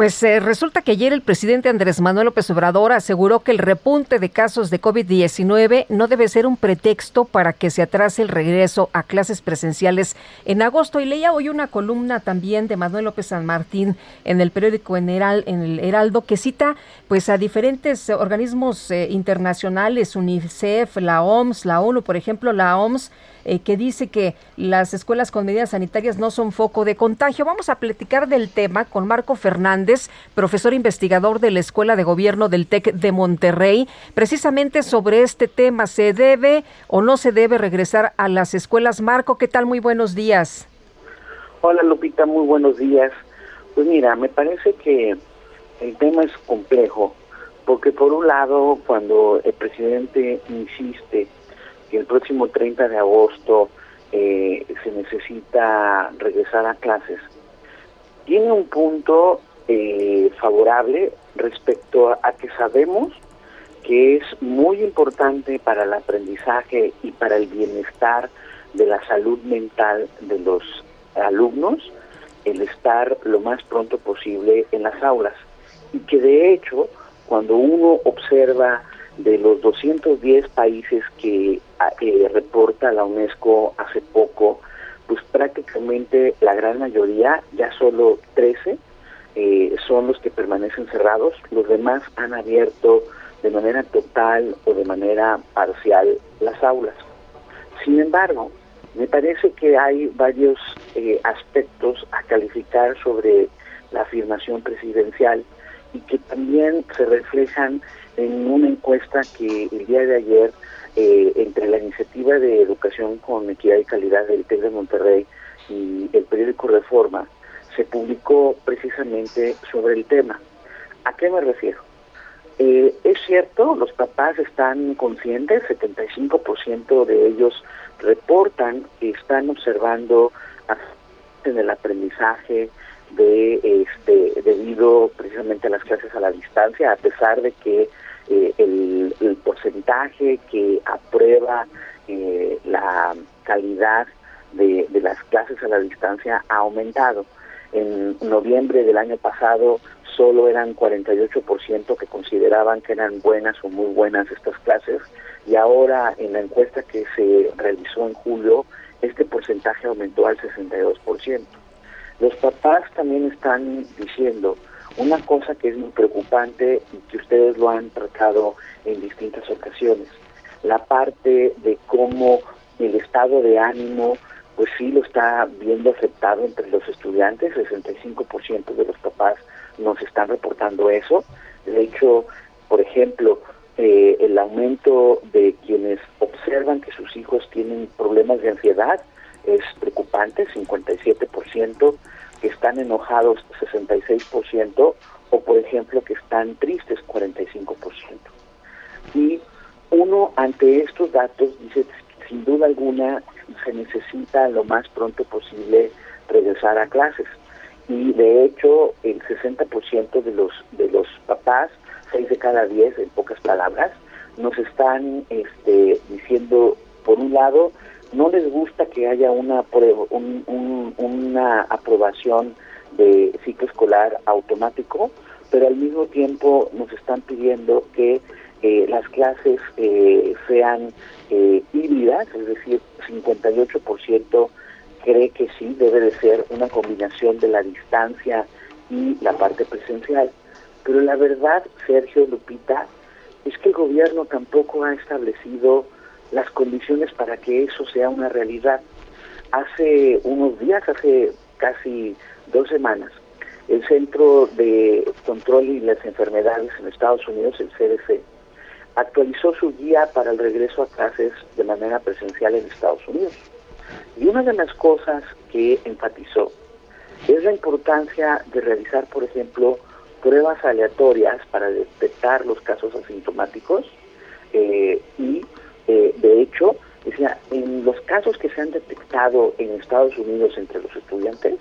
Pues eh, resulta que ayer el presidente Andrés Manuel López Obrador aseguró que el repunte de casos de COVID-19 no debe ser un pretexto para que se atrase el regreso a clases presenciales en agosto. Y leía hoy una columna también de Manuel López San Martín en el periódico en, en el Heraldo que cita pues a diferentes organismos eh, internacionales, UNICEF, la OMS, la ONU, por ejemplo, la OMS eh, que dice que las escuelas con medidas sanitarias no son foco de contagio. Vamos a platicar del tema con Marco Fernández, profesor investigador de la Escuela de Gobierno del TEC de Monterrey, precisamente sobre este tema. ¿Se debe o no se debe regresar a las escuelas? Marco, ¿qué tal? Muy buenos días. Hola Lupita, muy buenos días. Pues mira, me parece que el tema es complejo, porque por un lado, cuando el presidente insiste que el próximo 30 de agosto eh, se necesita regresar a clases. Tiene un punto eh, favorable respecto a, que sabemos que es muy importante para el aprendizaje y para el bienestar de la salud mental de los alumnos el estar lo más pronto posible en las aulas. Y que de hecho, cuando uno observa de los 210 países que eh, reporta la UNESCO hace poco, pues prácticamente la gran mayoría, ya solo 13, eh, son los que permanecen cerrados, los demás han abierto de manera total o de manera parcial las aulas. Sin embargo, me parece que hay varios eh, aspectos a calificar sobre la afirmación presidencial y que también se reflejan en una encuesta que el día de ayer, eh, entre la iniciativa de educación con equidad y calidad del TEC de Monterrey y el periódico Reforma, se publicó precisamente sobre el tema. ¿A qué me refiero? Eh, es cierto, los papás están conscientes, 75% de ellos reportan que están observando en el aprendizaje de este debido precisamente a las clases a la distancia, a pesar de que eh, el, porcentaje que aprueba eh, la calidad de, las clases a la distancia ha aumentado. En noviembre del año pasado solo eran 48% que consideraban que eran buenas o muy buenas estas clases y ahora en la encuesta que se realizó en julio este porcentaje aumentó al 62%. Los papás también están diciendo una cosa que es muy preocupante y que ustedes lo han tratado en distintas ocasiones, la parte de cómo el estado de ánimo, pues sí lo está viendo afectado entre los estudiantes, 65% de los papás nos están reportando eso. De hecho, por ejemplo, eh, el aumento de quienes observan que sus hijos tienen problemas de ansiedad es preocupante, 57%, que están enojados 66% o por ejemplo que están tristes 45%. Y uno ante estos datos dice, sin duda alguna se necesita lo más pronto posible regresar a clases. Y de hecho el 60% de los, de los papás, 6 de cada 10 en pocas palabras, nos están este, diciendo, por un lado, no les gusta que haya una, una aprobación de ciclo escolar automático, pero al mismo tiempo nos están pidiendo que eh, las clases eh, sean eh, híbridas, es decir, 58% cree que sí debe de ser una combinación de la distancia y la parte presencial. Pero la verdad, Sergio Lupita, es que el gobierno tampoco ha establecido las condiciones para que eso sea una realidad. Hace unos días, hace casi dos semanas, el Centro de Control y las Enfermedades en Estados Unidos, el CDC, actualizó su guía para el regreso a clases de manera presencial en Estados Unidos. Y una de las cosas que enfatizó es la importancia de realizar, por ejemplo, pruebas aleatorias para detectar los casos asintomáticos eh, y, eh, de hecho, decía, en los casos que se han detectado en Estados Unidos entre los estudiantes,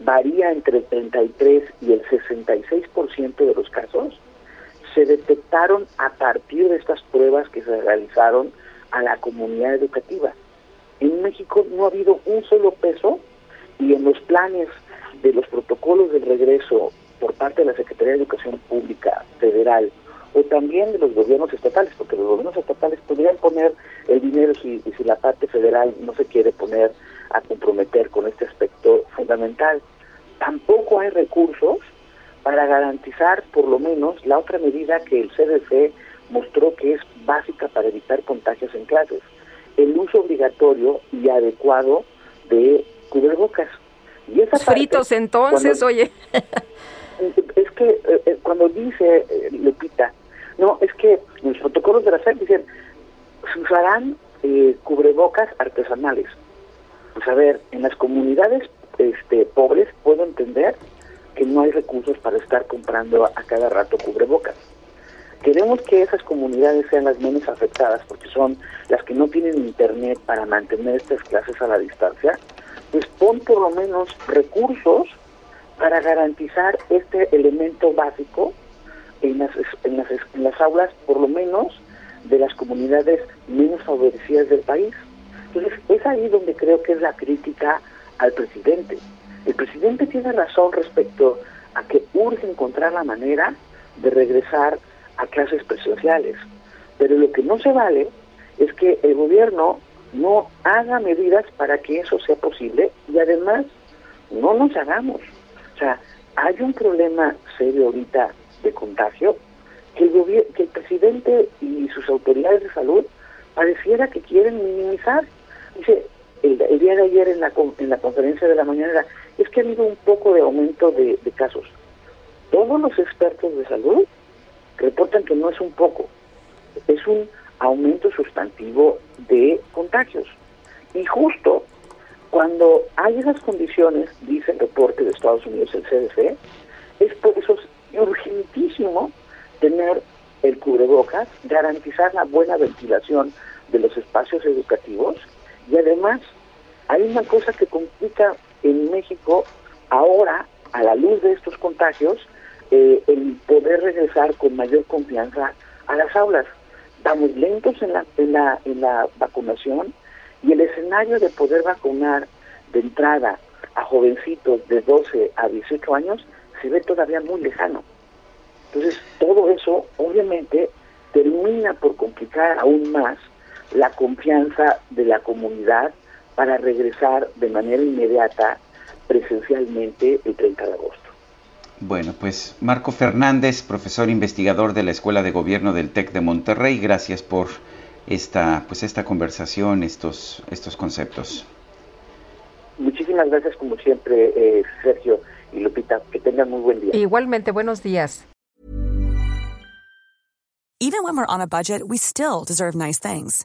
varía entre el 33 y el 66% de los casos se detectaron a partir de estas pruebas que se realizaron a la comunidad educativa. En México no ha habido un solo peso y en los planes de los protocolos de regreso por parte de la Secretaría de Educación Pública Federal o también de los gobiernos estatales, porque los gobiernos estatales podrían poner el dinero si, si la parte federal no se quiere poner a comprometer con este aspecto fundamental. Tampoco hay recursos para garantizar por lo menos la otra medida que el CDC mostró que es básica para evitar contagios en clases, el uso obligatorio y adecuado de cubrebocas. Y esa Fritos entonces, oye. Es que eh, eh, cuando dice eh, Lupita, no, es que los protocolos de la SEP dicen, se usarán cubrebocas artesanales. Pues a ver, en las comunidades este, pobres puedo entender que no hay recursos para estar comprando a cada rato cubrebocas. Queremos que esas comunidades sean las menos afectadas porque son las que no tienen internet para mantener estas clases a la distancia, pues pon por lo menos recursos para garantizar este elemento básico en las, en las, en las aulas, por lo menos de las comunidades menos favorecidas del país. Entonces, es ahí donde creo que es la crítica al presidente. El presidente tiene razón respecto a que urge encontrar la manera de regresar a clases presenciales, pero lo que no se vale es que el gobierno no haga medidas para que eso sea posible y además no nos hagamos. O sea, hay un problema serio ahorita de contagio que el, que el presidente y sus autoridades de salud pareciera que quieren minimizar. Dice, el, día de ayer en la, en la conferencia de la mañana es que ha habido un poco de aumento de, casos. Todos los expertos de salud reportan que no es un poco, es un aumento sustantivo de contagios. Y justo cuando hay esas condiciones, dice el reporte de Estados Unidos, el CDC, es por eso urgentísimo tener el cubrebocas, garantizar la buena ventilación de los espacios educativos y además hay una cosa que complica en México ahora, a la luz de estos contagios, eh, el poder regresar con mayor confianza a las aulas. Estamos lentos en la, en la, en la vacunación y el escenario de poder vacunar de entrada a jovencitos de 12 a 18 años se ve todavía muy lejano. Entonces, todo eso obviamente termina por complicar aún más la confianza de la comunidad para regresar de manera inmediata presencialmente el 30 de agosto. Bueno, pues Marco Fernández, profesor investigador de la Escuela de Gobierno del TEC de Monterrey, gracias por esta, pues esta conversación, estos, estos conceptos. Muchísimas gracias como siempre, eh, Sergio y Lupita. Que tengan muy buen día. Igualmente, buenos días. Even when we're on a budget, we still deserve nice things.